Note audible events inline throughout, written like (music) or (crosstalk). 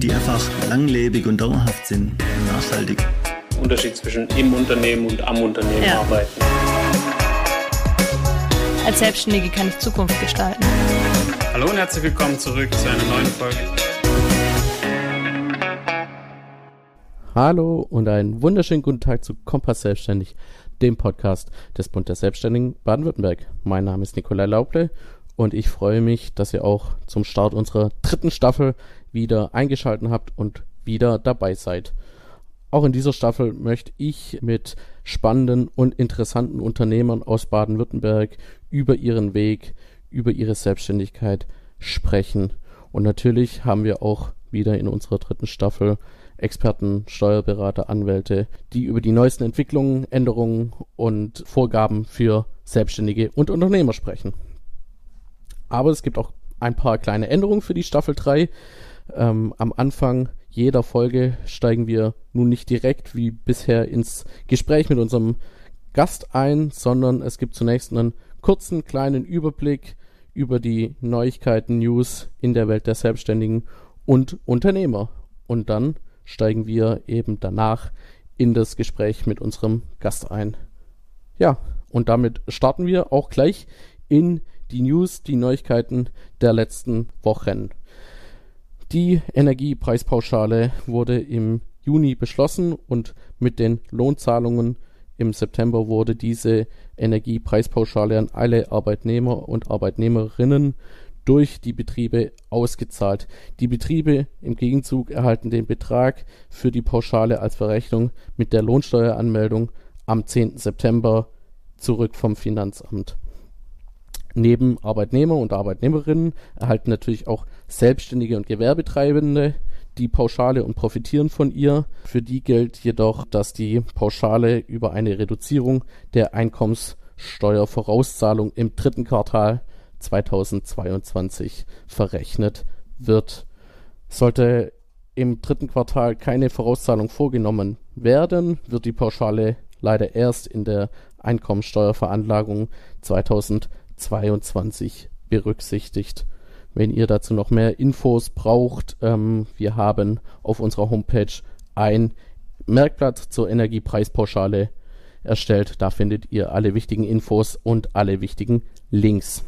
die einfach langlebig und dauerhaft sind und nachhaltig. Unterschied zwischen im Unternehmen und am Unternehmen ja. arbeiten. Als Selbstständige kann ich Zukunft gestalten. Hallo und herzlich willkommen zurück zu einer neuen Folge. Hallo und einen wunderschönen guten Tag zu Kompass Selbstständig, dem Podcast des Bund der Selbstständigen Baden-Württemberg. Mein Name ist Nikolai Lauble und ich freue mich, dass ihr auch zum Start unserer dritten Staffel wieder eingeschaltet habt und wieder dabei seid. Auch in dieser Staffel möchte ich mit spannenden und interessanten Unternehmern aus Baden-Württemberg über ihren Weg, über ihre Selbstständigkeit sprechen. Und natürlich haben wir auch wieder in unserer dritten Staffel Experten, Steuerberater, Anwälte, die über die neuesten Entwicklungen, Änderungen und Vorgaben für Selbstständige und Unternehmer sprechen. Aber es gibt auch ein paar kleine Änderungen für die Staffel 3. Ähm, am Anfang jeder Folge steigen wir nun nicht direkt wie bisher ins Gespräch mit unserem Gast ein, sondern es gibt zunächst einen kurzen kleinen Überblick über die Neuigkeiten, News in der Welt der Selbstständigen und Unternehmer. Und dann steigen wir eben danach in das Gespräch mit unserem Gast ein. Ja, und damit starten wir auch gleich in die News, die Neuigkeiten der letzten Wochen. Die Energiepreispauschale wurde im Juni beschlossen und mit den Lohnzahlungen im September wurde diese Energiepreispauschale an alle Arbeitnehmer und Arbeitnehmerinnen durch die Betriebe ausgezahlt. Die Betriebe im Gegenzug erhalten den Betrag für die Pauschale als Verrechnung mit der Lohnsteueranmeldung am 10. September zurück vom Finanzamt. Neben Arbeitnehmer und Arbeitnehmerinnen erhalten natürlich auch Selbstständige und Gewerbetreibende die Pauschale und profitieren von ihr. Für die gilt jedoch, dass die Pauschale über eine Reduzierung der Einkommenssteuervorauszahlung im dritten Quartal 2022 verrechnet wird. Sollte im dritten Quartal keine Vorauszahlung vorgenommen werden, wird die Pauschale leider erst in der Einkommensteuerveranlagung 2022 22 berücksichtigt. Wenn ihr dazu noch mehr Infos braucht, ähm, wir haben auf unserer Homepage ein Merkblatt zur Energiepreispauschale erstellt. Da findet ihr alle wichtigen Infos und alle wichtigen Links.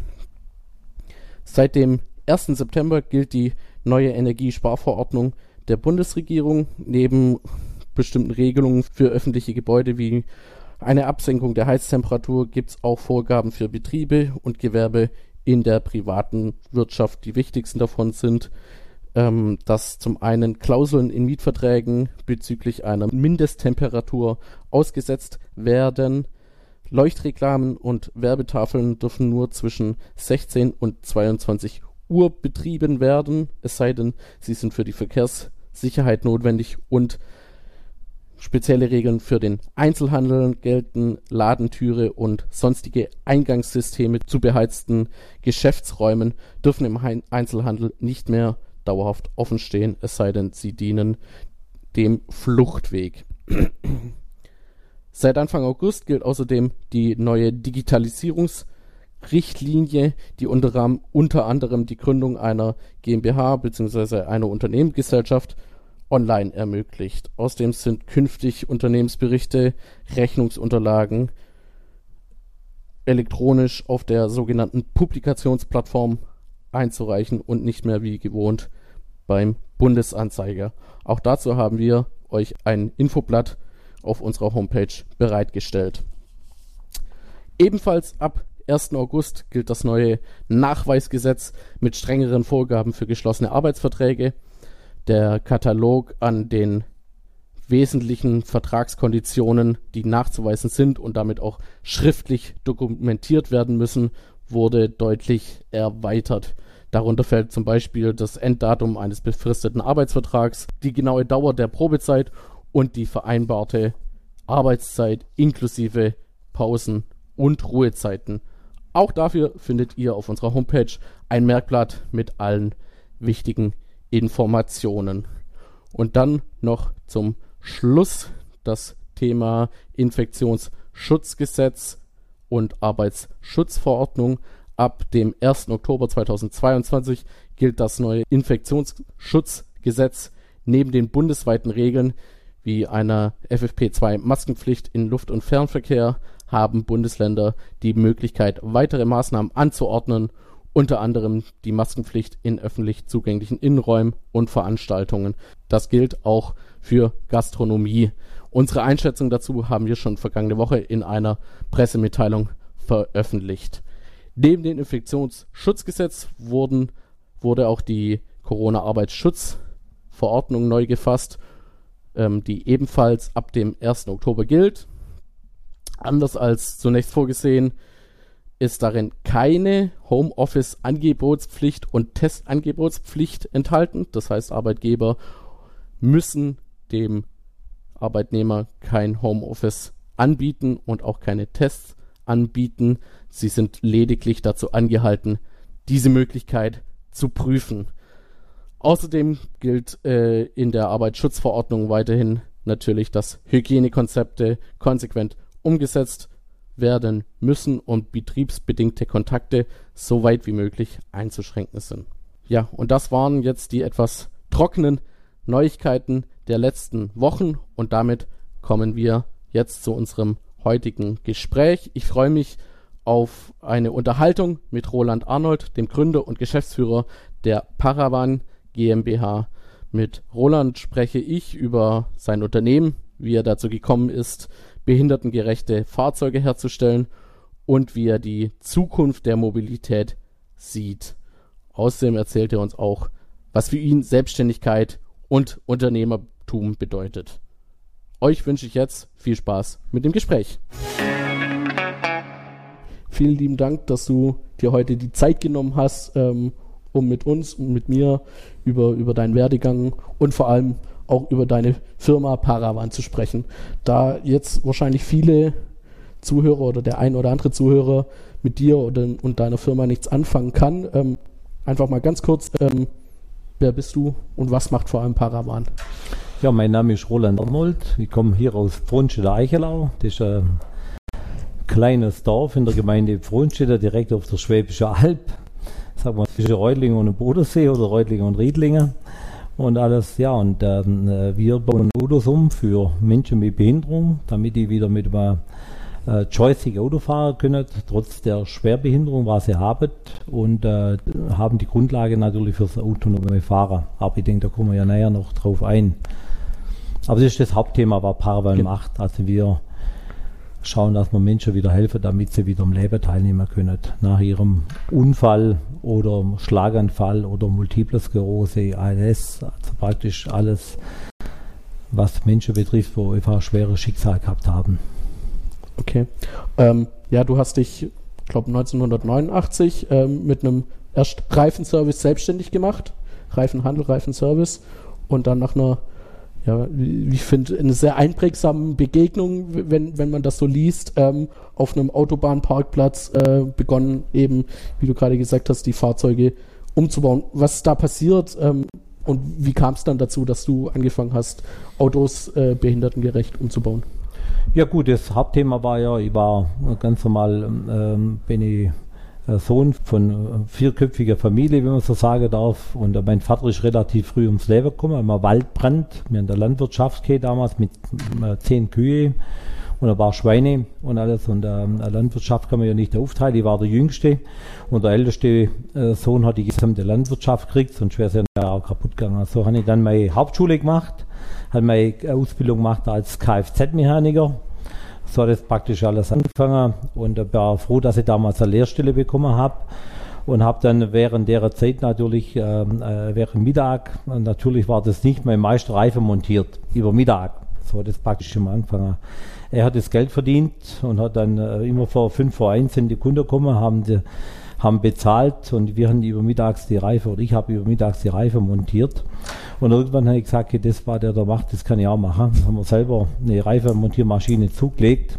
Seit dem 1. September gilt die neue Energiesparverordnung der Bundesregierung. Neben bestimmten Regelungen für öffentliche Gebäude wie eine Absenkung der Heiztemperatur gibt es auch Vorgaben für Betriebe und Gewerbe in der privaten Wirtschaft. Die wichtigsten davon sind, ähm, dass zum einen Klauseln in Mietverträgen bezüglich einer Mindesttemperatur ausgesetzt werden. Leuchtreklamen und Werbetafeln dürfen nur zwischen 16 und 22 Uhr betrieben werden, es sei denn, sie sind für die Verkehrssicherheit notwendig und Spezielle Regeln für den Einzelhandel gelten, Ladentüre und sonstige Eingangssysteme zu beheizten Geschäftsräumen dürfen im Einzelhandel nicht mehr dauerhaft offen stehen, es sei denn, sie dienen dem Fluchtweg. Seit Anfang August gilt außerdem die neue Digitalisierungsrichtlinie, die unter, unter anderem die Gründung einer GmbH bzw. einer Unternehmensgesellschaft online ermöglicht. Außerdem sind künftig Unternehmensberichte, Rechnungsunterlagen elektronisch auf der sogenannten Publikationsplattform einzureichen und nicht mehr wie gewohnt beim Bundesanzeiger. Auch dazu haben wir euch ein Infoblatt auf unserer Homepage bereitgestellt. Ebenfalls ab 1. August gilt das neue Nachweisgesetz mit strengeren Vorgaben für geschlossene Arbeitsverträge der Katalog an den wesentlichen Vertragskonditionen, die nachzuweisen sind und damit auch schriftlich dokumentiert werden müssen, wurde deutlich erweitert. Darunter fällt zum Beispiel das Enddatum eines befristeten Arbeitsvertrags, die genaue Dauer der Probezeit und die vereinbarte Arbeitszeit inklusive Pausen und Ruhezeiten. Auch dafür findet ihr auf unserer Homepage ein Merkblatt mit allen wichtigen Informationen. Und dann noch zum Schluss das Thema Infektionsschutzgesetz und Arbeitsschutzverordnung. Ab dem 1. Oktober 2022 gilt das neue Infektionsschutzgesetz neben den bundesweiten Regeln wie einer FFP2-Maskenpflicht in Luft- und Fernverkehr haben Bundesländer die Möglichkeit, weitere Maßnahmen anzuordnen, unter anderem die Maskenpflicht in öffentlich zugänglichen Innenräumen und Veranstaltungen. Das gilt auch für Gastronomie. Unsere Einschätzung dazu haben wir schon vergangene Woche in einer Pressemitteilung veröffentlicht. Neben dem Infektionsschutzgesetz wurden, wurde auch die Corona-Arbeitsschutzverordnung neu gefasst, ähm, die ebenfalls ab dem 1. Oktober gilt. Anders als zunächst vorgesehen ist darin keine Homeoffice-Angebotspflicht und Testangebotspflicht enthalten. Das heißt, Arbeitgeber müssen dem Arbeitnehmer kein Homeoffice anbieten und auch keine Tests anbieten. Sie sind lediglich dazu angehalten, diese Möglichkeit zu prüfen. Außerdem gilt äh, in der Arbeitsschutzverordnung weiterhin natürlich, dass Hygienekonzepte konsequent umgesetzt werden müssen und betriebsbedingte Kontakte so weit wie möglich einzuschränken sind. Ja, und das waren jetzt die etwas trockenen Neuigkeiten der letzten Wochen und damit kommen wir jetzt zu unserem heutigen Gespräch. Ich freue mich auf eine Unterhaltung mit Roland Arnold, dem Gründer und Geschäftsführer der Paravan GmbH. Mit Roland spreche ich über sein Unternehmen, wie er dazu gekommen ist, behindertengerechte Fahrzeuge herzustellen und wie er die Zukunft der Mobilität sieht. Außerdem erzählt er uns auch, was für ihn Selbstständigkeit und Unternehmertum bedeutet. Euch wünsche ich jetzt viel Spaß mit dem Gespräch. Vielen lieben Dank, dass du dir heute die Zeit genommen hast, ähm, um mit uns und mit mir über, über deinen Werdegang und vor allem auch über deine Firma Paravan zu sprechen. Da jetzt wahrscheinlich viele Zuhörer oder der ein oder andere Zuhörer mit dir oder, und deiner Firma nichts anfangen kann, ähm, einfach mal ganz kurz, ähm, wer bist du und was macht vor allem Paravan? Ja, mein Name ist Roland Arnold. Ich komme hier aus Frohnstädter Eichelau. Das ist ein kleines Dorf in der Gemeinde Frohnstädter, direkt auf der Schwäbische Alb. Sagen wir zwischen Reutlingen und Bodensee oder Reutlingen und Riedlingen. Und alles, ja, und ähm, wir bauen Autos um für Menschen mit Behinderung, damit die wieder mit einem äh, Joystick Auto fahren können, trotz der Schwerbehinderung, was sie haben. Und äh, haben die Grundlage natürlich fürs autonome Fahren. Aber ich denke, da kommen wir ja näher noch drauf ein. Aber das ist das Hauptthema, was Paravan genau. macht. Also wir schauen, dass wir Menschen wieder helfen, damit sie wieder am Leben teilnehmen können. Nach ihrem Unfall oder Schlaganfall oder Multiple Sklerose, ALS, also praktisch alles, was Menschen betrifft, wo einfach schwere Schicksal gehabt haben. Okay. Ähm, ja, du hast dich, ich glaube 1989 ähm, mit einem erst Reifenservice selbstständig gemacht. Reifenhandel, Reifenservice. Und dann nach einer ja, ich finde, eine sehr einprägsame Begegnung, wenn, wenn man das so liest, ähm, auf einem Autobahnparkplatz äh, begonnen, eben, wie du gerade gesagt hast, die Fahrzeuge umzubauen. Was ist da passiert ähm, und wie kam es dann dazu, dass du angefangen hast, Autos äh, behindertengerecht umzubauen? Ja gut, das Hauptthema war ja, ich war ganz normal, ähm, bin ich Sohn von äh, vierköpfiger Familie, wenn man so sagen darf. Und äh, mein Vater ist relativ früh ums Leben gekommen, immer Waldbrand. Wir in der Landwirtschaft damals mit zehn Kühe und ein paar Schweine und alles. Und ähm, Landwirtschaft kann man ja nicht aufteilen. Ich war der Jüngste und der älteste äh, Sohn hat die gesamte Landwirtschaft gekriegt, sonst wäre es ja auch kaputt gegangen. So habe ich dann meine Hauptschule gemacht, habe meine Ausbildung gemacht als Kfz-Mechaniker so hat es praktisch alles angefangen und ich war froh, dass ich damals eine Lehrstelle bekommen habe und habe dann während der Zeit natürlich, ähm, äh, während Mittag, natürlich war das nicht mein Meisterreifen montiert, über Mittag. So hat es praktisch mal angefangen. Er hat das Geld verdient und hat dann äh, immer vor fünf vor eins sind die Kunden gekommen, haben die, haben bezahlt und wir haben über mittags die Reife oder ich habe über mittags die Reife montiert. Und irgendwann habe ich gesagt, das war der, der macht, das kann ich auch machen. Dann haben wir selber eine Reifenmontiermaschine zugelegt.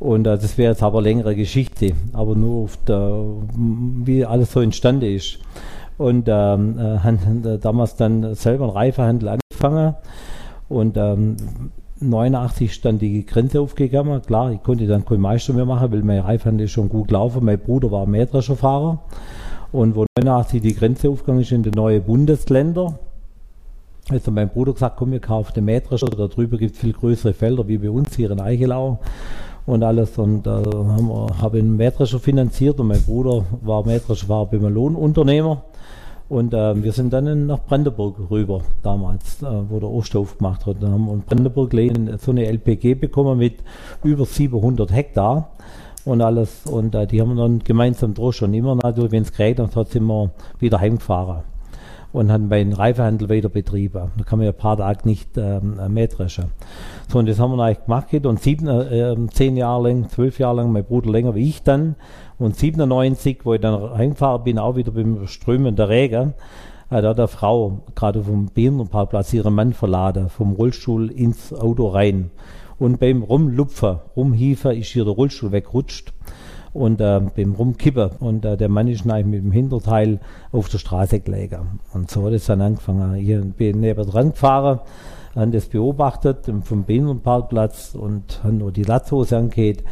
Und äh, das wäre jetzt aber längere Geschichte, aber nur auf der, wie alles so entstanden ist. Und ähm, äh, haben damals dann selber einen Reifenhandel angefangen. Und ähm, 89 stand die Grenze aufgegangen. Klar, ich konnte dann keinen Meister mehr machen, weil mein Reifhandel schon gut laufen. Mein Bruder war Mähdrescherfahrer. Und wo 89 die Grenze aufgegangen ist in die neuen Bundesländer, Also mein Bruder gesagt, komm, wir kaufen den Mähdrescher, da drüber gibt es viel größere Felder wie bei uns hier in Eichelau und alles. Und da äh, haben wir, habe ich einen Mähdrescher finanziert und mein Bruder war Mähdrescher, war beim Lohnunternehmer. Und äh, wir sind dann nach Brandenburg rüber damals, äh, wo der Osterhof gemacht hat. Dann haben wir in Brandenburg so eine LPG bekommen mit über 700 Hektar und alles. Und äh, die haben wir dann gemeinsam durch und immer natürlich, wenn es geregnet hat, sind wir wieder heimgefahren und haben meinen Reifehandel weiter betrieben. Da kann man ja ein paar Tage nicht ähm, mähdreschen. So, und das haben wir eigentlich gemacht und sieben, äh, ähm, zehn Jahre lang, zwölf Jahre lang, mein Bruder länger wie ich dann. Und 97, wo ich dann heimgefahren bin, auch wieder beim Strömen der Regen, äh, da hat eine Frau gerade vom Behindertenparkplatz ihren Mann verladen, vom Rollstuhl ins Auto rein. Und beim Rumlupfen, Rumhiefen ist hier der Rollstuhl wegrutscht und äh, beim Rumkippen. Und äh, der Mann ist eigentlich mit dem Hinterteil auf der Straße gelegen. Und so hat es dann angefangen. Ich bin neben dran gefahren, haben das beobachtet vom Behindertenparkplatz und haben nur die Latzhose angeht.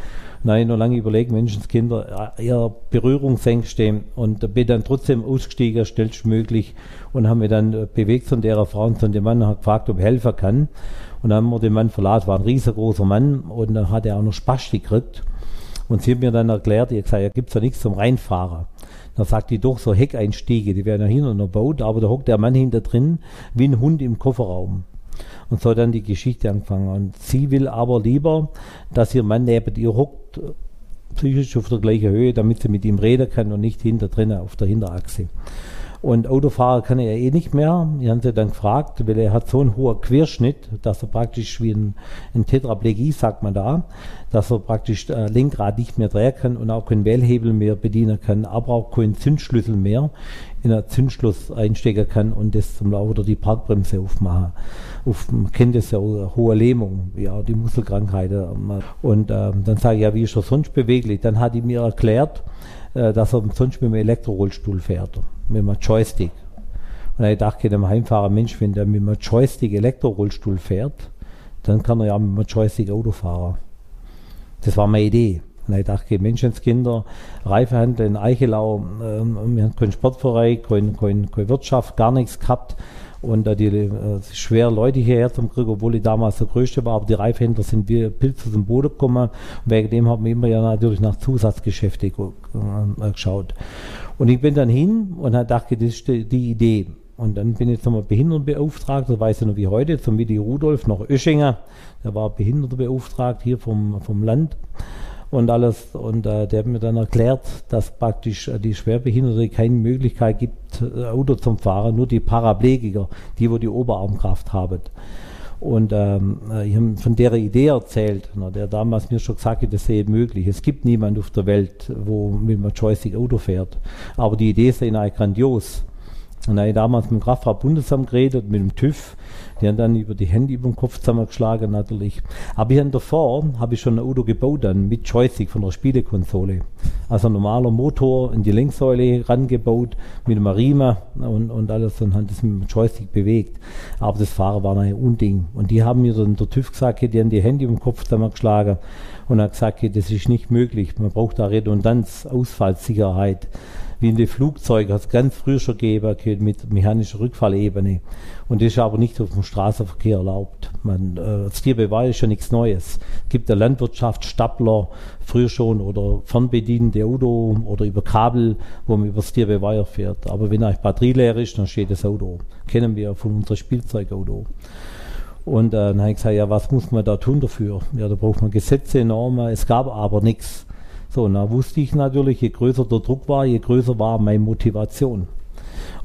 Nein, noch lange überlegt, Menschenskinder, äh, eher Berührungsängste und bin dann trotzdem ausgestiegen, schnellstmöglich und haben mich dann äh, bewegt von der Frau und von dem Mann hat gefragt, ob ich helfen kann. Und dann haben wir den Mann verlassen, war ein riesengroßer Mann und dann hat er auch noch Spastik gekriegt. Und sie hat mir dann erklärt, ich gesagt, ja, gibt's ja nichts zum Reinfahren. Dann sagt die doch so Heckeinstiege, die werden ja hinter einer Boot, aber da hockt der Mann hinter drin wie ein Hund im Kofferraum. Und so dann die Geschichte angefangen. Und sie will aber lieber, dass ihr Mann neben ihr hockt, psychisch auf der gleichen Höhe, damit sie mit ihm reden kann und nicht hinter drinnen auf der Hinterachse. Und Autofahrer kann er eh nicht mehr. Die haben sie dann gefragt, weil er hat so einen hohen Querschnitt, dass er praktisch wie ein, ein Tetraplegie, sagt man da, dass er praktisch äh, Lenkrad nicht mehr drehen kann und auch keinen Wählhebel mehr bedienen kann, aber auch keinen Zündschlüssel mehr in einen Zündschluss einstecken kann und das zum oder die Parkbremse aufmachen. Auf, man kennt das ja, hohe Lähmung, ja, die Muskelkrankheit. Und äh, dann sage ich, ja, wie ist er sonst beweglich? Dann hat die mir erklärt, äh, dass er sonst mit dem Elektrorollstuhl fährt mit einem Joystick. Und ich dachte dem Heimfahrer, Mensch, wenn der mit einem Joystick Elektrorollstuhl fährt, dann kann er ja mit einem Joystick Auto fahren. Das war meine Idee. Und ich dachte, Menschenskinder, Reifehandel in Eichelau, ähm, wir haben keinen Sportverein, keine, keine, keine Wirtschaft, gar nichts gehabt. Und äh, die äh, schwer Leute hierher zum Krieg, obwohl ich damals der Größte war, aber die Reifhändler sind wie Pilze zum Boden gekommen. Und wegen dem haben wir immer ja natürlich nach Zusatzgeschäfte äh, geschaut. Und ich bin dann hin und habe gedacht, das ist die, die Idee. Und dann bin ich jetzt nochmal Behindertenbeauftragter, weiß ich noch wie heute, zum Willi Rudolf nach Öschinger. Der war Behindertenbeauftragter hier vom, vom Land und alles. Und äh, der hat mir dann erklärt, dass praktisch äh, die Schwerbehinderten keine Möglichkeit gibt, äh, Auto zum Fahren, nur die Paraplegiker, die wo die Oberarmkraft haben. Und ähm, äh, ich habe von der Idee erzählt, na, der damals mir schon gesagt hat, das sei möglich. Es gibt niemanden auf der Welt, wo mit einem Joystick Auto fährt. Aber die Idee ist eigentlich grandios. Und da ich damals mit dem Kraftfahrtbundesamt geredet, mit dem TÜV, die haben dann über die Hände über den Kopf zusammengeschlagen natürlich. Aber habe davor, habe ich schon ein Auto gebaut dann mit Joystick von der Spielekonsole. Also ein normaler Motor in die Lenksäule rangebaut, mit einem Riemen und, und alles und haben das mit dem Joystick bewegt. Aber das Fahren war ein Unding. Und die haben mir dann der TÜV gesagt, die haben die Hände über den Kopf zusammengeschlagen und hat gesagt, das ist nicht möglich. Man braucht da Redundanz, Ausfallsicherheit wie in den Flugzeugen, hat es ganz früher schon gegeben, mit mechanischer Rückfallebene. Und das ist aber nicht auf dem Straßenverkehr erlaubt. Man, äh, das Tierbeweis ist ja nichts Neues. Es gibt der Landwirtschaft Stapler früher schon oder fernbedienende Auto oder über Kabel, wo man über das Tierbeweis fährt. Aber wenn eigentlich Batterie leer ist, dann steht das Auto. Kennen wir von unserem Spielzeugauto. Und äh, dann habe ich gesagt, ja, was muss man da tun dafür? Ja, da braucht man Gesetze, Normen. Es gab aber nichts. So, und da wusste ich natürlich, je größer der Druck war, je größer war meine Motivation.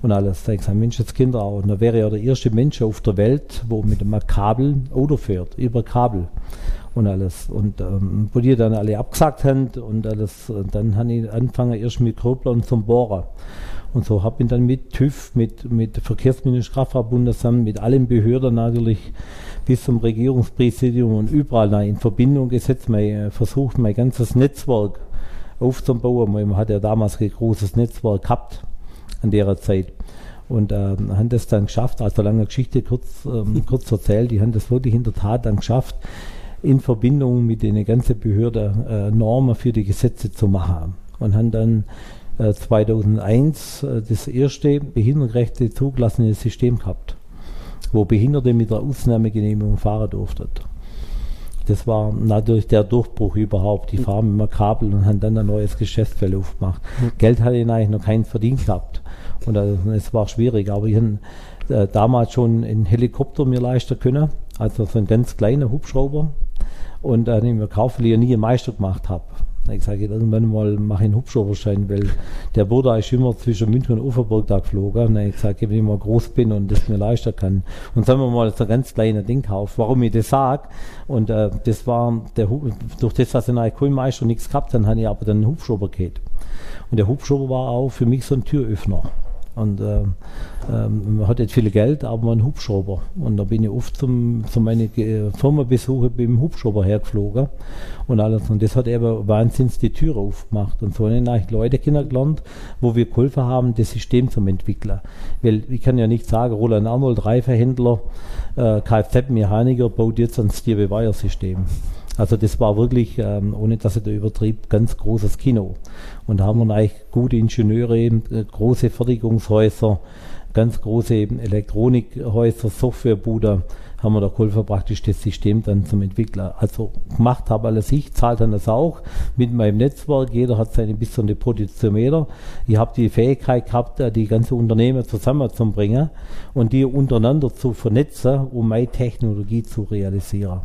Und alles. Da ich gesagt, Mensch, das Kinder. Und da wäre ja der erste Mensch auf der Welt, wo mit einem Kabel Auto fährt, über Kabel und alles. Und ähm, wo die dann alle abgesagt haben und alles, und dann habe ich angefangen erst mit Gröbler zum Bohren. Und so habe ich dann mit TÜV, mit, mit Verkehrsminister Kraftfahrtbundesamt, mit allen Behörden natürlich bis zum Regierungspräsidium und überall in Verbindung gesetzt, mein, äh, versucht, mein ganzes Netzwerk aufzubauen. Man hat ja damals ein großes Netzwerk gehabt an der Zeit. Und ähm, haben das dann geschafft, also lange Geschichte kurz, ähm, (laughs) kurz erzählt, die haben das wirklich in der Tat dann geschafft, in Verbindung mit den ganzen Behörde äh, Normen für die Gesetze zu machen. Und haben dann 2001 äh, das erste behindertengerechte zugelassene System gehabt. wo Behinderte mit der Ausnahmegenehmigung fahren durften. Das war natürlich der Durchbruch überhaupt. Die fahren mit einem Kabel und haben dann ein neues Geschäftsfeld aufgemacht. Mhm. Geld hatte ich eigentlich noch keinen verdient gehabt. Und also, es war schwierig, aber ich habe äh, damals schon einen Helikopter mir leisten können, also so ein ganz kleiner Hubschrauber. Und dann habe ich mir gekauft, weil ich nie einen Meister gemacht habe. Ich sage, irgendwann mal mache ich einen Hubschrauberschein, weil der Bruder ist immer zwischen München und Uferburg da geflogen. Und ich sage, wenn ich mal groß bin und das mir leisten kann. Und sagen wir mal so ein ganz kleines Ding kaufen. Warum ich das sage? Und äh, das war der durch das, dass ich einen Kohlenmeister nichts gehabt habe, habe ich aber dann einen Hubschrauber gehabt. Und der Hubschrauber war auch für mich so ein Türöffner. Und äh, man hat nicht viel Geld, aber man einen Hubschrauber. Und da bin ich oft zum, zu meinen Firmenbesuchen mit dem Hubschrauber hergeflogen und alles. Und das hat eben wahnsinnig die Türe aufgemacht. Und so habe ich eigentlich Leute kennengelernt, wo wir geholfen haben, das System zum entwickeln. Weil ich kann ja nicht sagen, Roland Arnold, Reifenhändler, äh, Kfz-Mechaniker baut jetzt ein Steer-Beweiher-System. Also das war wirklich, ähm, ohne dass ich da übertrieb, ganz großes Kino. Und da haben wir eigentlich gute Ingenieure, äh, große Fertigungshäuser, ganz große Elektronikhäuser, Softwarebude, haben wir da geholfen, praktisch das System dann zum Entwickler. Also gemacht habe alles ich, zahlt dann das auch mit meinem Netzwerk. Jeder hat seine bis eine Potentiometer. Ich habe die Fähigkeit gehabt, äh, die ganze Unternehmen zusammenzubringen und die untereinander zu vernetzen, um meine Technologie zu realisieren.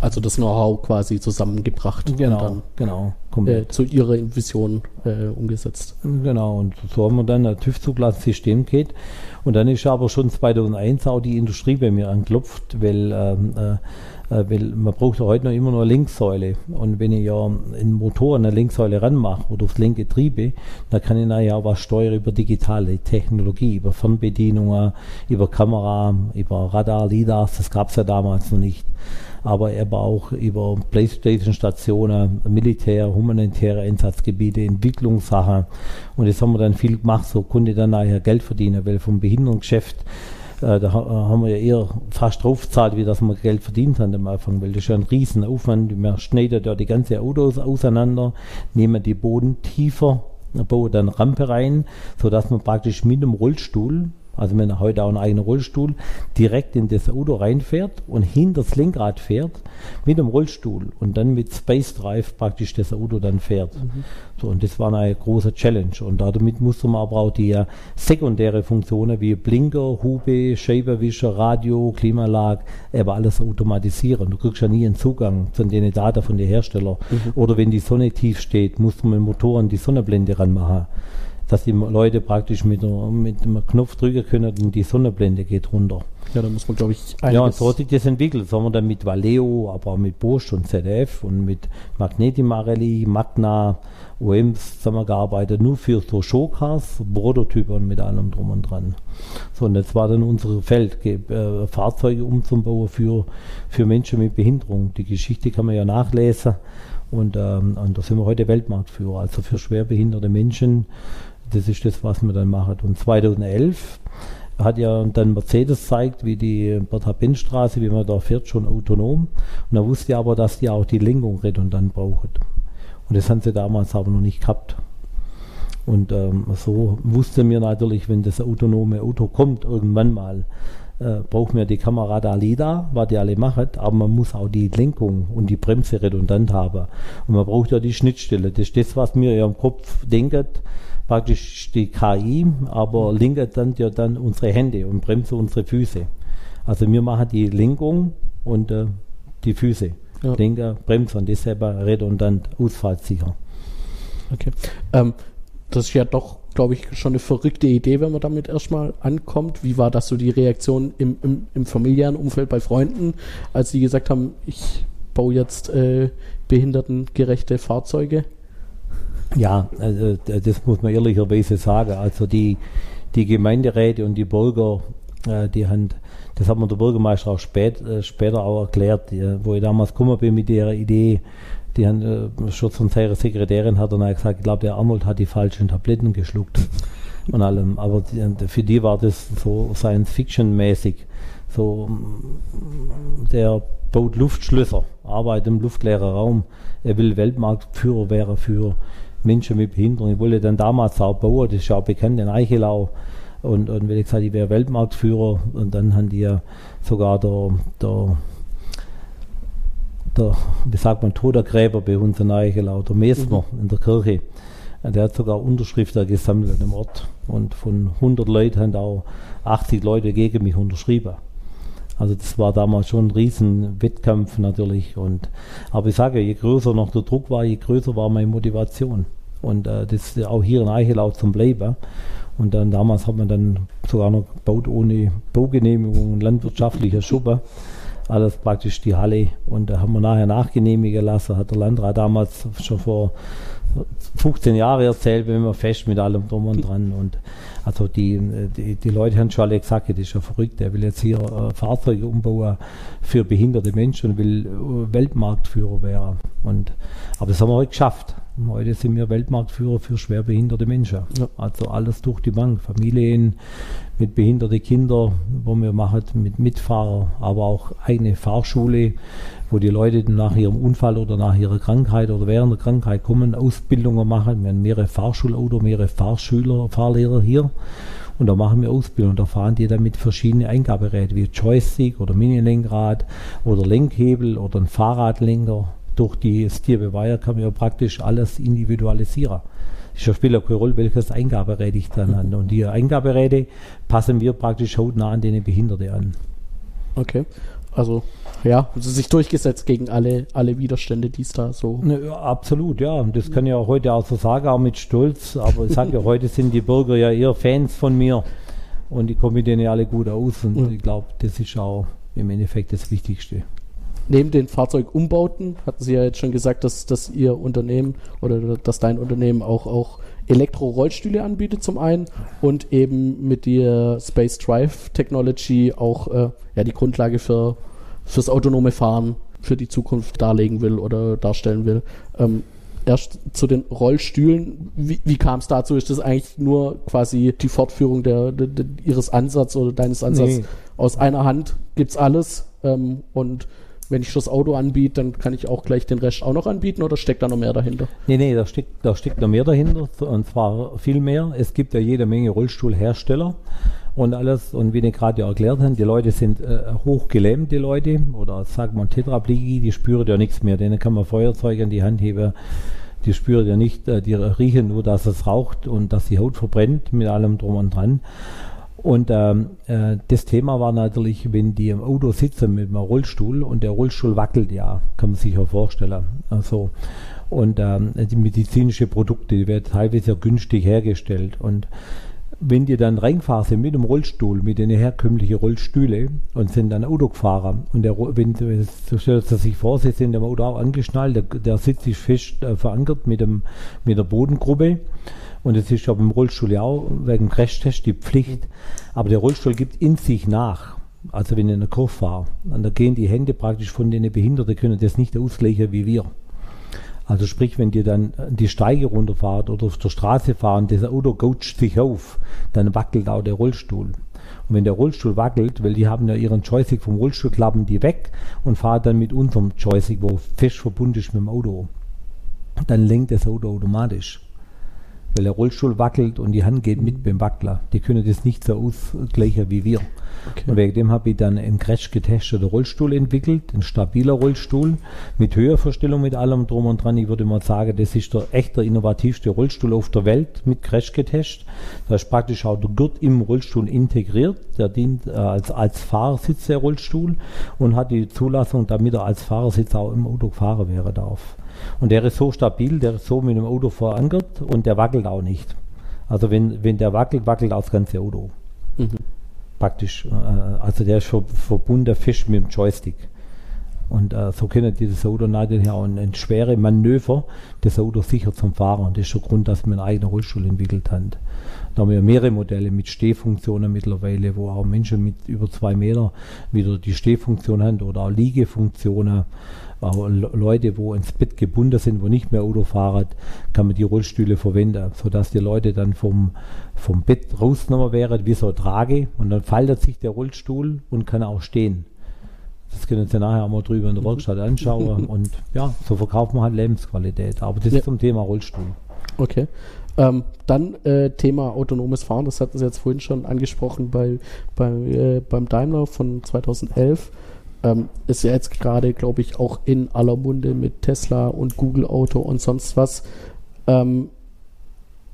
Also das Know-how quasi zusammengebracht. Genau, genau. Äh, zu ihrer Vision äh, umgesetzt. Genau, und so haben wir dann ein TÜV-Zuglassensystem geht. Und dann ist aber schon 2001 auch die Industrie bei mir anklopft, weil, ähm, äh, äh, weil man braucht ja heute noch immer nur Linksäule. Und wenn ich ja einen Motor an eine Linksäule ranmache oder aufs linke Triebe, dann kann ich nachher auch was steuern über digitale Technologie, über Fernbedienungen, über Kamera, über Radar, LIDARs, das gab es ja damals noch nicht aber er war auch über Playstation-Stationen, Militär, humanitäre Einsatzgebiete, Entwicklungssachen. Und das haben wir dann viel gemacht, so konnte dann nachher Geld verdienen, weil vom Behinderungsgeschäft äh, da haben wir ja eher fast draufgezahlt, wie dass wir Geld verdient haben am Anfang, weil das ist ja ein Riesenaufwand. Wir schneiden ja die ganze Autos auseinander, nehmen die Boden tiefer, bauen dann Rampe rein, sodass man praktisch mit dem Rollstuhl also wenn er heute auch einen eigenen Rollstuhl direkt in das Auto reinfährt und hinter das Lenkrad fährt mit dem Rollstuhl und dann mit Space Drive praktisch das Auto dann fährt. Mhm. So, und das war eine große Challenge. Und damit musste man aber auch die sekundäre Funktionen wie Blinker, Hube, Scheibenwischer, Radio, Klimalag, aber alles automatisieren. Du kriegst ja nie einen Zugang zu den Daten von den Herstellern. Mhm. Oder wenn die Sonne tief steht, musst du mit Motoren die Sonnenblende ranmachen dass die Leute praktisch mit, mit einem Knopf drücken können und die Sonnenblende geht runter. Ja, da muss man, glaube ich, Ja, und so hat sich das entwickelt. So haben wir dann mit Valeo, aber auch mit Bosch und ZDF und mit Magnetimarelli, Magna, OEMs zusammengearbeitet, nur für so Showcars, Prototypen mit allem drum und dran. So, und das war dann unser Feld, äh, Fahrzeuge umzubauen für, für Menschen mit Behinderung. Die Geschichte kann man ja nachlesen. Und, ähm, und da sind wir heute Weltmarktführer, also für schwerbehinderte Menschen das ist das, was wir dann machen. Und 2011 hat ja dann Mercedes zeigt, wie die Bertha-Benz-Straße, wie man da fährt, schon autonom. Und er wusste aber, dass die auch die Lenkung redundant brauchen. Und das haben sie damals aber noch nicht gehabt. Und ähm, so wussten wir natürlich, wenn das autonome Auto kommt, irgendwann mal, äh, braucht man die Kamera da LIDA, was die alle machen, aber man muss auch die Lenkung und die Bremse redundant haben. Und man braucht ja die Schnittstelle. Das ist das, was mir ja im Kopf denkt, praktisch die KI, aber lenkt dann ja dann unsere Hände und bremst unsere Füße. Also wir machen die Lenkung und äh, die Füße. Ja. Lenker, Bremse und deshalb redundant, ausfallsicher. Okay. Ähm, das ist ja doch, glaube ich, schon eine verrückte Idee, wenn man damit erstmal ankommt. Wie war das so die Reaktion im, im, im familiären Umfeld bei Freunden, als sie gesagt haben, ich baue jetzt äh, behindertengerechte Fahrzeuge? Ja, also das muss man ehrlicherweise sagen. Also die, die Gemeinderäte und die Bürger, äh, die haben, das hat mir der Bürgermeister auch spät, äh, später auch erklärt, wo ich damals gekommen bin mit ihrer Idee, die haben äh, schon von seiner Sekretärin hat dann gesagt, ich glaube, der Arnold hat die falschen Tabletten geschluckt und allem. Aber für die war das so Science-Fiction-mäßig. So, der baut Luftschlösser, arbeitet im luftleeren Raum. Er will Weltmarktführer wäre für Menschen mit Behinderung. Ich wollte dann damals auch bauen, das ist ja auch bekannt in Eichelau, Und, und wenn ich sage, ich wäre Weltmarktführer, und dann haben die ja sogar der, der, der wie sagt man, Todergräber bei uns in Eichelau, der Mesmer mhm. in der Kirche. Der hat sogar Unterschriften gesammelt an dem Ort. Und von 100 Leuten haben auch 80 Leute gegen mich unterschrieben. Also das war damals schon ein riesen Wettkampf natürlich. Und, aber ich sage, je größer noch der Druck war, je größer war meine Motivation. Und äh, das ist auch hier in Eichelau zum Bleiben. Und dann damals hat man dann sogar noch gebaut ohne Baugenehmigung, landwirtschaftlicher Schuppe. Alles praktisch die Halle. Und da haben wir nachher nachgenehmigen lassen, hat der Landrat damals schon vor 15 Jahre erzählt, wenn wir fest mit allem drum und dran. Und also die, die, die Leute haben schon alle gesagt, das ist ja verrückt, der will jetzt hier äh, Fahrzeuge umbauen für behinderte Menschen und will äh, Weltmarktführer werden. Und, aber das haben wir heute geschafft. Heute sind wir Weltmarktführer für schwerbehinderte Menschen. Ja. Also alles durch die Bank. Familien mit behinderten Kindern, wo wir machen mit Mitfahrer, aber auch eigene Fahrschule, wo die Leute nach ihrem Unfall oder nach ihrer Krankheit oder während der Krankheit kommen, Ausbildungen machen. Wir haben mehrere Fahrschulauto, mehrere Fahrschüler, Fahrlehrer hier. Und da machen wir Ausbildung. Da fahren die dann mit verschiedenen Eingaberäten wie Joystick oder Minilenkrad oder Lenkhebel oder ein Fahrradlenker durch die Steer-by-Wire kann man ja praktisch alles individualisieren. Es spielt auch keine Rolle, welches Eingaberäte ich dann habe. Und die Eingaberäte passen wir praktisch hautnah an den Behinderten an. Okay. Also, ja, also sich durchgesetzt gegen alle, alle Widerstände, die es da so. Ne, absolut, ja. Und das kann ich auch heute auch so sagen, auch mit Stolz. Aber ich sage ja, (laughs) heute sind die Bürger ja eher Fans von mir. Und die kommen mit denen alle gut aus. Und ja. ich glaube, das ist auch im Endeffekt das Wichtigste neben den Fahrzeugumbauten hatten Sie ja jetzt schon gesagt, dass, dass Ihr Unternehmen oder dass dein Unternehmen auch, auch Elektro-Rollstühle anbietet zum einen und eben mit der Space Drive Technology auch äh, ja, die Grundlage für fürs autonome Fahren für die Zukunft darlegen will oder darstellen will. Ähm, erst zu den Rollstühlen. Wie, wie kam es dazu? Ist das eigentlich nur quasi die Fortführung der, der, der ihres Ansatzes oder deines Ansatzes? Nee. Aus einer Hand gibt's alles ähm, und wenn ich das Auto anbiete, dann kann ich auch gleich den Rest auch noch anbieten oder steckt da noch mehr dahinter? Nee, nee, da steckt, da steckt noch mehr dahinter und zwar viel mehr. Es gibt ja jede Menge Rollstuhlhersteller und alles und wie ich gerade ja erklärt habe, die Leute sind äh, hochgelähmt, Leute oder sagt man Tetraplegi, die spüren ja nichts mehr, denen kann man Feuerzeug an die Hand heben die spüren ja nicht, äh, die riechen nur, dass es raucht und dass die Haut verbrennt mit allem drum und dran. Und ähm, äh, das Thema war natürlich, wenn die im Auto sitzen mit einem Rollstuhl und der Rollstuhl wackelt ja, kann man sich ja vorstellen. Also, und ähm, die medizinische Produkte, die werden teilweise günstig hergestellt. Und wenn die dann reingefahren mit dem Rollstuhl, mit den herkömmlichen Rollstühle und sind dann Auto gefahren und der, wenn, so stellt sie sich vor, sie sind im Auto auch angeschnallt, der, der Sitz ist fest äh, verankert mit, dem, mit der Bodengruppe und es ist ja beim Rollstuhl ja auch wegen Crashtest die Pflicht. Aber der Rollstuhl gibt in sich nach. Also wenn ich in der Kurve fahre, und da gehen die Hände praktisch von den Behinderten, können das nicht ausgleichen wie wir. Also sprich, wenn die dann die Steige runterfahrt oder auf der Straße fahren, das Auto coacht sich auf, dann wackelt auch der Rollstuhl. Und wenn der Rollstuhl wackelt, weil die haben ja ihren Joystick vom Rollstuhl, klappen die weg und fahren dann mit unserem Joystick, wo fest verbunden ist mit dem Auto. Dann lenkt das Auto automatisch weil der Rollstuhl wackelt und die Hand geht mit beim Wackler. Die können das nicht so ausgleichen wie wir. Okay. Und wegen dem habe ich dann einen Crash getesteten Rollstuhl entwickelt, ein stabiler Rollstuhl mit Höherverstellung, mit allem drum und dran. Ich würde mal sagen, das ist der echter innovativste Rollstuhl auf der Welt mit Crash getestet. Da ist praktisch auch der Gurt im Rollstuhl integriert. Der dient äh, als, als Fahrersitz der Rollstuhl und hat die Zulassung, damit er als Fahrersitz auch im Auto gefahren wäre darf. Und der ist so stabil, der ist so mit dem Auto verankert und der wackelt auch nicht. Also wenn, wenn der wackelt, wackelt auch das ganze Auto. Mhm. Praktisch. Äh, also der ist verbunden fest mit dem Joystick. Und äh, so können dieses Auto natürlich auch ein, ein schwere Manöver das Auto sicher zum Fahren. Und das ist der Grund, dass wir einen eigenen Rollstuhl entwickelt haben. Da haben wir mehrere Modelle mit Stehfunktionen mittlerweile, wo auch Menschen mit über zwei Meter wieder die Stehfunktion haben oder auch Liegefunktionen auch Leute, wo ins Bett gebunden sind, wo nicht mehr Auto fahren, kann man die Rollstühle verwenden, sodass die Leute dann vom, vom Bett rausgenommen werden, wie so Trage, und dann faltet sich der Rollstuhl und kann auch stehen. Das können Sie nachher auch mal drüber in der Werkstatt anschauen. (laughs) und ja, so verkauft man halt Lebensqualität. Aber das ja. ist zum Thema Rollstuhl. Okay. Ähm, dann äh, Thema autonomes Fahren, das hatten Sie jetzt vorhin schon angesprochen bei, bei äh, beim Daimler von 2011. Ähm, ist ja jetzt gerade, glaube ich, auch in aller Munde mit Tesla und Google Auto und sonst was. Ähm,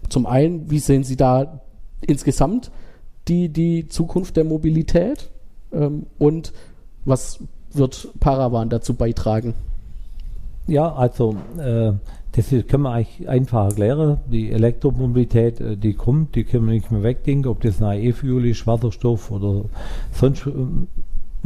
zum einen, wie sehen Sie da insgesamt die, die Zukunft der Mobilität? Ähm, und was wird Paravan dazu beitragen? Ja, also äh, das können wir eigentlich einfach erklären. Die Elektromobilität, äh, die kommt, die können wir nicht mehr wegdenken, ob das ein E-Fuel ist, Wasserstoff oder sonst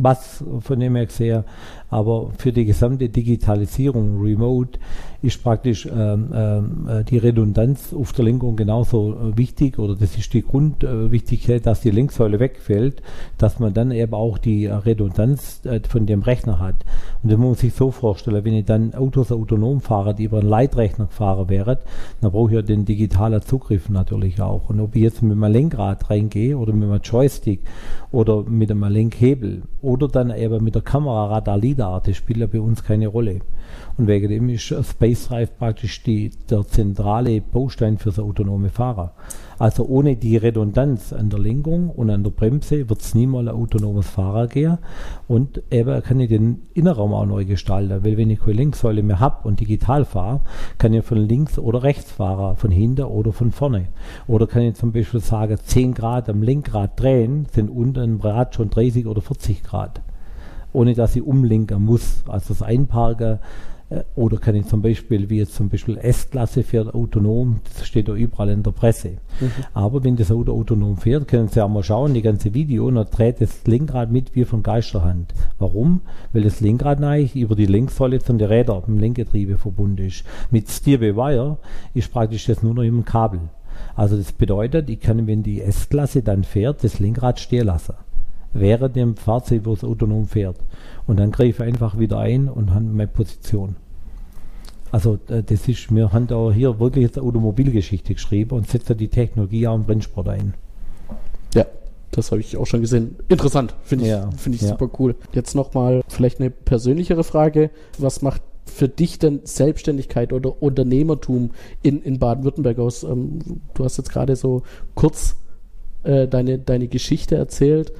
was von dem her. Aber für die gesamte Digitalisierung, Remote, ist praktisch ähm, ähm, äh, die Redundanz auf der Lenkung genauso äh, wichtig oder das ist die Grundwichtigkeit, äh, dass die Lenksäule wegfällt, dass man dann eben auch die Redundanz äh, von dem Rechner hat. Und das muss man sich so vorstellen, wenn ich dann Autos autonom fahre, die über einen Leitrechner gefahren wären, dann brauche ich ja den digitalen Zugriff natürlich auch. Und ob ich jetzt mit einem Lenkrad reingehe oder mit einem Joystick oder mit einem Lenkhebel oder dann eben mit der Kamera Radar LIDAR, das spielt ja bei uns keine Rolle. Und wegen dem ist Space Drive praktisch die, der zentrale Baustein für das autonome Fahren. Also ohne die Redundanz an der Lenkung und an der Bremse wird es niemals ein autonomes Fahren gehen. Und eben kann ich den Innenraum auch neu gestalten, weil wenn ich keine Lenksäule mehr habe und digital fahre, kann ich von links oder rechts fahren, von hinten oder von vorne. Oder kann ich zum Beispiel sagen, 10 Grad am Lenkrad drehen, sind unten im Rad schon 30 oder 40 Grad ohne dass ich umlenken muss. Also das Einparken äh, oder kann ich zum Beispiel, wie jetzt zum Beispiel S-Klasse fährt autonom, das steht ja überall in der Presse. Mhm. Aber wenn das Auto autonom fährt, können Sie auch mal schauen, die ganze Video, und dann dreht das Lenkrad mit wie von Geisterhand. Warum? Weil das Lenkrad eigentlich über die Lenksäule zu den Rädern im Lenkgetriebe verbunden ist. Mit Steer-by-Wire ist praktisch das nur noch im Kabel. Also das bedeutet, ich kann, wenn die S-Klasse dann fährt, das Lenkrad stehen lassen. Während dem Fahrzeug, wo es autonom fährt. Und dann greife ich einfach wieder ein und habe meine Position. Also das ist, wir haben da hier wirklich jetzt Automobilgeschichte geschrieben und setzt da die Technologie auch im Rennsport ein. Ja, das habe ich auch schon gesehen. Interessant, finde ich, ja, find ich ja. super cool. Jetzt nochmal vielleicht eine persönlichere Frage. Was macht für dich denn Selbstständigkeit oder Unternehmertum in, in Baden-Württemberg aus? Ähm, du hast jetzt gerade so kurz äh, deine, deine Geschichte erzählt.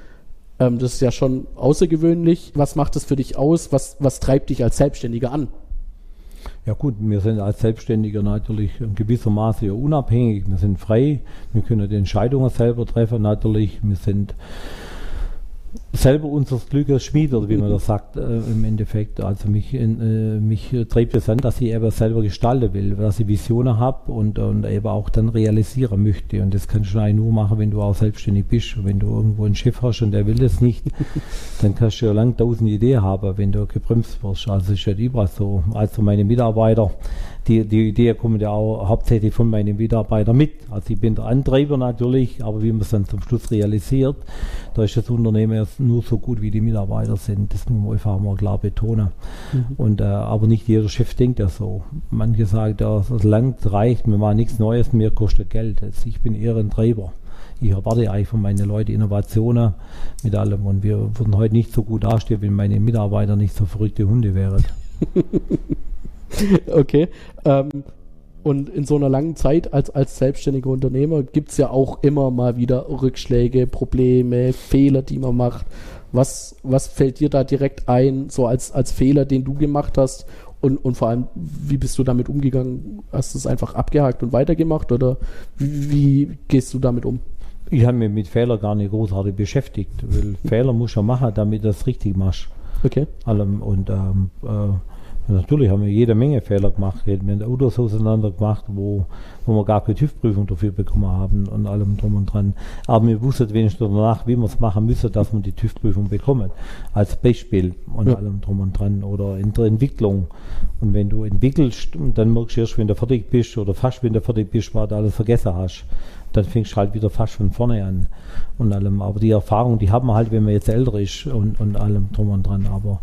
Ähm, das ist ja schon außergewöhnlich. Was macht das für dich aus? Was, was treibt dich als Selbstständiger an? Ja gut, wir sind als Selbstständiger natürlich in gewisser Maße ja unabhängig. Wir sind frei, wir können die Entscheidungen selber treffen natürlich. Wir sind selber unseres Glückes Schmied, oder wie man das sagt, äh, im Endeffekt. Also mich, äh, mich treibt es an, dass ich eben selber gestalten will, dass ich Visionen habe und, und eben auch dann realisieren möchte. Und das kannst du eigentlich nur machen, wenn du auch selbstständig bist. Wenn du irgendwo ein Schiff hast und der will das nicht, (laughs) dann kannst du ja lang tausend Ideen haben, wenn du gebremst wirst. Also ist ja überall so. Also meine Mitarbeiter, die, die Idee kommt ja auch hauptsächlich von meinen Mitarbeitern mit. Also ich bin der Antreiber natürlich, aber wie man es dann zum Schluss realisiert, da ist das Unternehmen erst nur so gut, wie die Mitarbeiter sind. Das muss man einfach mal klar betonen. Mhm. Und, äh, aber nicht jeder Chef denkt ja so. Manche sagen, ja, das langt, reicht, mir mal nichts Neues, mir kostet Geld. Also ich bin eher ein Treiber. Ich erwarte eigentlich von meinen Leuten Innovationen mit allem. Und wir würden heute nicht so gut dastehen, wenn meine Mitarbeiter nicht so verrückte Hunde wären. (laughs) okay. Ähm, und in so einer langen Zeit als, als selbstständiger Unternehmer gibt es ja auch immer mal wieder Rückschläge, Probleme, Fehler, die man macht. Was, was fällt dir da direkt ein, so als, als Fehler, den du gemacht hast? Und, und vor allem, wie bist du damit umgegangen? Hast du es einfach abgehakt und weitergemacht oder wie, wie gehst du damit um? Ich habe mich mit Fehlern gar nicht großartig beschäftigt, weil Fehler muss du machen, damit du das richtig machst. Okay. Allem und ähm, äh, Natürlich haben wir jede Menge Fehler gemacht. Wir haben Autos auseinander gemacht, wo, wo wir gar keine TÜV-Prüfung dafür bekommen haben und allem drum und dran. Aber wir wussten wenigstens danach, wie wir es machen müssen, dass wir die TÜV-Prüfung bekommen. Als Beispiel und ja. allem drum und dran. Oder in der Entwicklung. Und wenn du entwickelst, dann merkst du erst, wenn du fertig bist oder fast wenn du fertig bist, was du alles vergessen hast dann fängst du halt wieder fast von vorne an und allem. Aber die Erfahrung, die haben wir halt, wenn man jetzt älter ist und, und allem drum und dran. Aber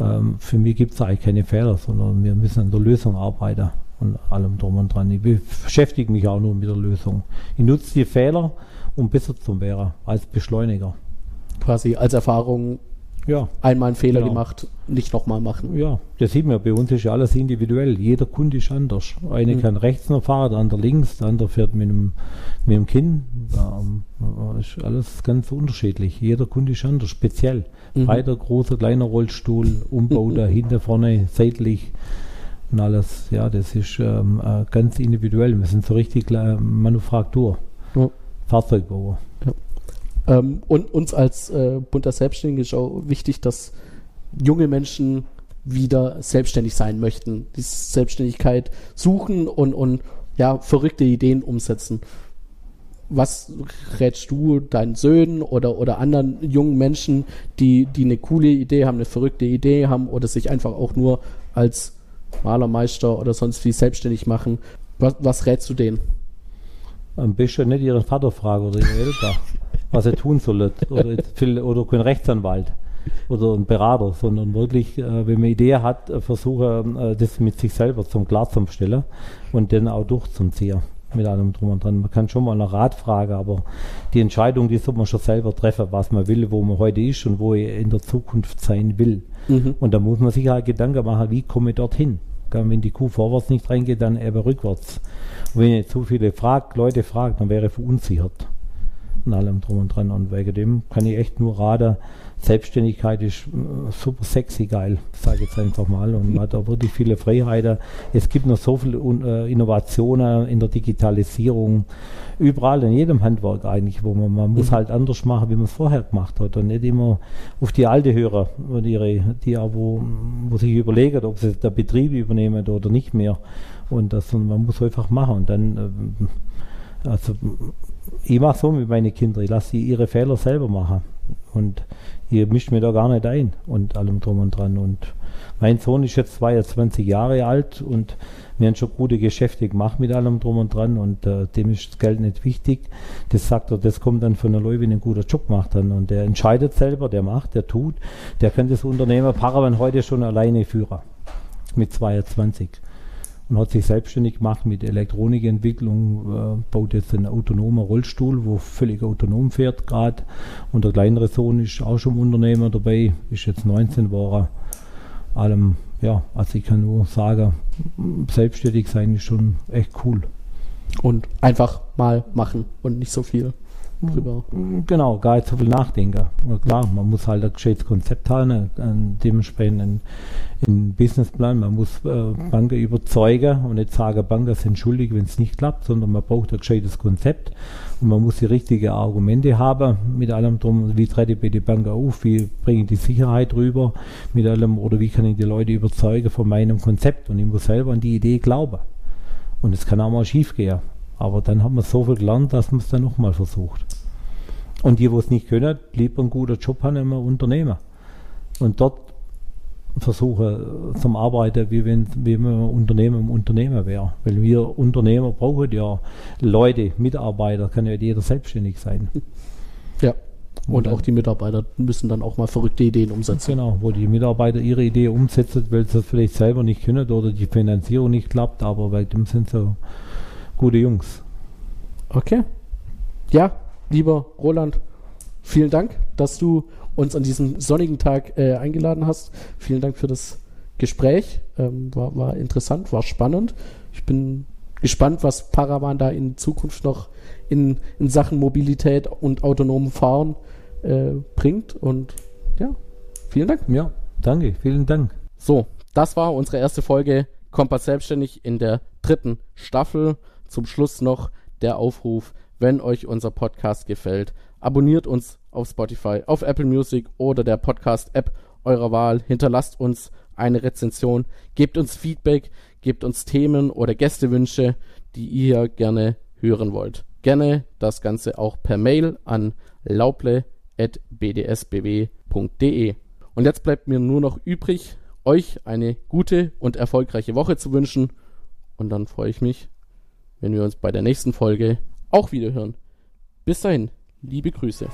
ähm, für mich gibt es eigentlich keine Fehler, sondern wir müssen an der Lösung arbeiten und allem drum und dran. Ich beschäftige mich auch nur mit der Lösung. Ich nutze die Fehler, um besser zu werden als Beschleuniger. Quasi als Erfahrung Ja. Einmal einen Fehler Genau. gemacht, nicht nochmal machen. Ja, das sieht man. Bei uns ist ja alles individuell. Jeder Kunde ist anders. Eine Mhm. kann rechts noch fahren, der andere links, der andere fährt mit dem, mit dem Kinn. Ähm, ist alles ganz unterschiedlich. Jeder Kunde ist anders, speziell. Mhm. Breiter, großer, kleiner Rollstuhl, Umbau (laughs) da hinten, vorne, seitlich und alles. Ja, das ist ähm, äh, ganz individuell. Wir sind so richtig äh, Manufaktur, Ja. Fahrzeugbauer. Ähm, und uns als äh, bunter Selbstständiger ist auch wichtig, dass junge Menschen wieder selbstständig sein möchten, die Selbstständigkeit suchen und, und ja, verrückte Ideen umsetzen. Was rätst du deinen Söhnen oder, oder anderen jungen Menschen, die, die eine coole Idee haben, eine verrückte Idee haben oder sich einfach auch nur als Malermeister oder sonst wie selbstständig machen? Was, was rätst du denen? Am besten nicht ihren Vater fragen oder ihre Eltern, was sie tun sollen. Oder, (laughs) viel- oder kein Rechtsanwalt oder ein Berater, sondern wirklich, äh, wenn man Idee hat, äh, versuchen, äh, das mit sich selber zum Klar zu stellen und dann auch durchzuziehen. Mit allem drum und dran. Man kann schon mal nach Rat fragen, aber die Entscheidung, die soll man schon selber treffen, was man will, wo man heute ist und wo er in der Zukunft sein will. Mhm. Und da muss man sich halt Gedanken machen, wie komme ich dorthin? Wenn die Kuh vorwärts nicht reingeht, dann eben rückwärts. Und wenn ich zu viele fragt, Leute fragt, dann wäre ich verunsichert. Und allem drum und dran. Und wegen dem kann ich echt nur raten, Selbstständigkeit ist äh, super sexy geil, sage ich jetzt einfach mal. Und man hat auch wirklich viele Freiheiten. Es gibt noch so viele äh, Innovationen in der Digitalisierung. Überall, in jedem Handwerk eigentlich, wo man, man muss halt anders machen, wie man es vorher gemacht hat. Und nicht immer auf die alte hören, und ihre, die auch, wo, wo sich überlegen, ob sie der Betrieb übernehmen oder nicht mehr. Und das, und man muss einfach machen. Und dann, ähm, also ich mache so mit meinen Kindern, ich lasse sie ihre Fehler selber machen. Und ihr mischt mir da gar nicht ein und allem drum und dran. Und mein Sohn ist jetzt 22 Jahre alt und wir haben schon gute Geschäfte gemacht mit allem drum und dran und äh, dem ist das Geld nicht wichtig. Das sagt er, das kommt dann von der Leute, wenn er einen guten Job macht dann. Und der entscheidet selber, der macht, der tut. Der kann das Unternehmen Paravan heute schon alleine führen. Mit 22 und hat sich selbstständig gemacht mit Elektronikentwicklung, äh, baut jetzt einen autonomen Rollstuhl, wo völlig autonom fährt gerade. Und der kleinere Sohn ist auch schon Unternehmer dabei, ist jetzt 19 Jahre. Allem, ja, also ich kann nur sagen, selbstständig sein ist schon echt cool. Und einfach mal machen und nicht so viel drüber. Genau, gar nicht so viel nachdenken. Na klar, man muss halt ein gescheites Konzept haben, ein, ein dementsprechend einen, einen Businessplan. Man muss äh, Banken überzeugen und nicht sagen, Banken sind schuldig, wenn es nicht klappt, sondern man braucht ein gescheites Konzept und man muss die richtigen Argumente haben mit allem drum, wie trete ich bei die Bank auf, wie bringe ich die Sicherheit rüber mit allem oder wie kann ich die Leute überzeugen von meinem Konzept und ich muss selber an die Idee glauben. Und es kann auch mal schief gehen. Aber dann hat man so viel gelernt, dass man es dann nochmal versucht. Und die, wo es nicht können, lieber einen guten Job haben im Unternehmen. Und dort versuchen äh, zum Arbeiten, wie wenn, wie wenn man Unternehmen im Unternehmen wäre. Weil wir Unternehmer brauchen ja Leute, Mitarbeiter, kann ja jeder selbstständig sein. (laughs) Ja. Und Und auch die Mitarbeiter müssen dann auch mal verrückte Ideen umsetzen. Genau, wo die Mitarbeiter ihre Idee umsetzen, weil sie es vielleicht selber nicht können oder die Finanzierung nicht klappt, aber bei dem sind so gute Jungs. Okay. Ja, lieber Roland, vielen Dank, dass du uns an diesem sonnigen Tag äh, eingeladen hast. Vielen Dank für das Gespräch. Ähm, war, war interessant, war spannend. Ich bin gespannt, was Paravan da in Zukunft noch in, in Sachen Mobilität und autonomen Fahren äh, bringt. Und ja, vielen Dank. Ja, danke, vielen Dank. So, das war unsere erste Folge Kompass Selbstständig in der dritten Staffel. Zum Schluss noch der Aufruf, wenn euch unser Podcast gefällt, abonniert uns auf Spotify, auf Apple Music oder der Podcast-App eurer Wahl. Hinterlasst uns eine Rezension, gebt uns Feedback, gebt uns Themen oder Gästewünsche, die ihr gerne hören wollt. Gerne das Ganze auch per Mail an lauple.bdsbw.de. Und jetzt bleibt mir nur noch übrig, euch eine gute und erfolgreiche Woche zu wünschen. Und dann freue ich mich, wenn wir uns bei der nächsten Folge auch wieder hören. Bis dahin, liebe Grüße.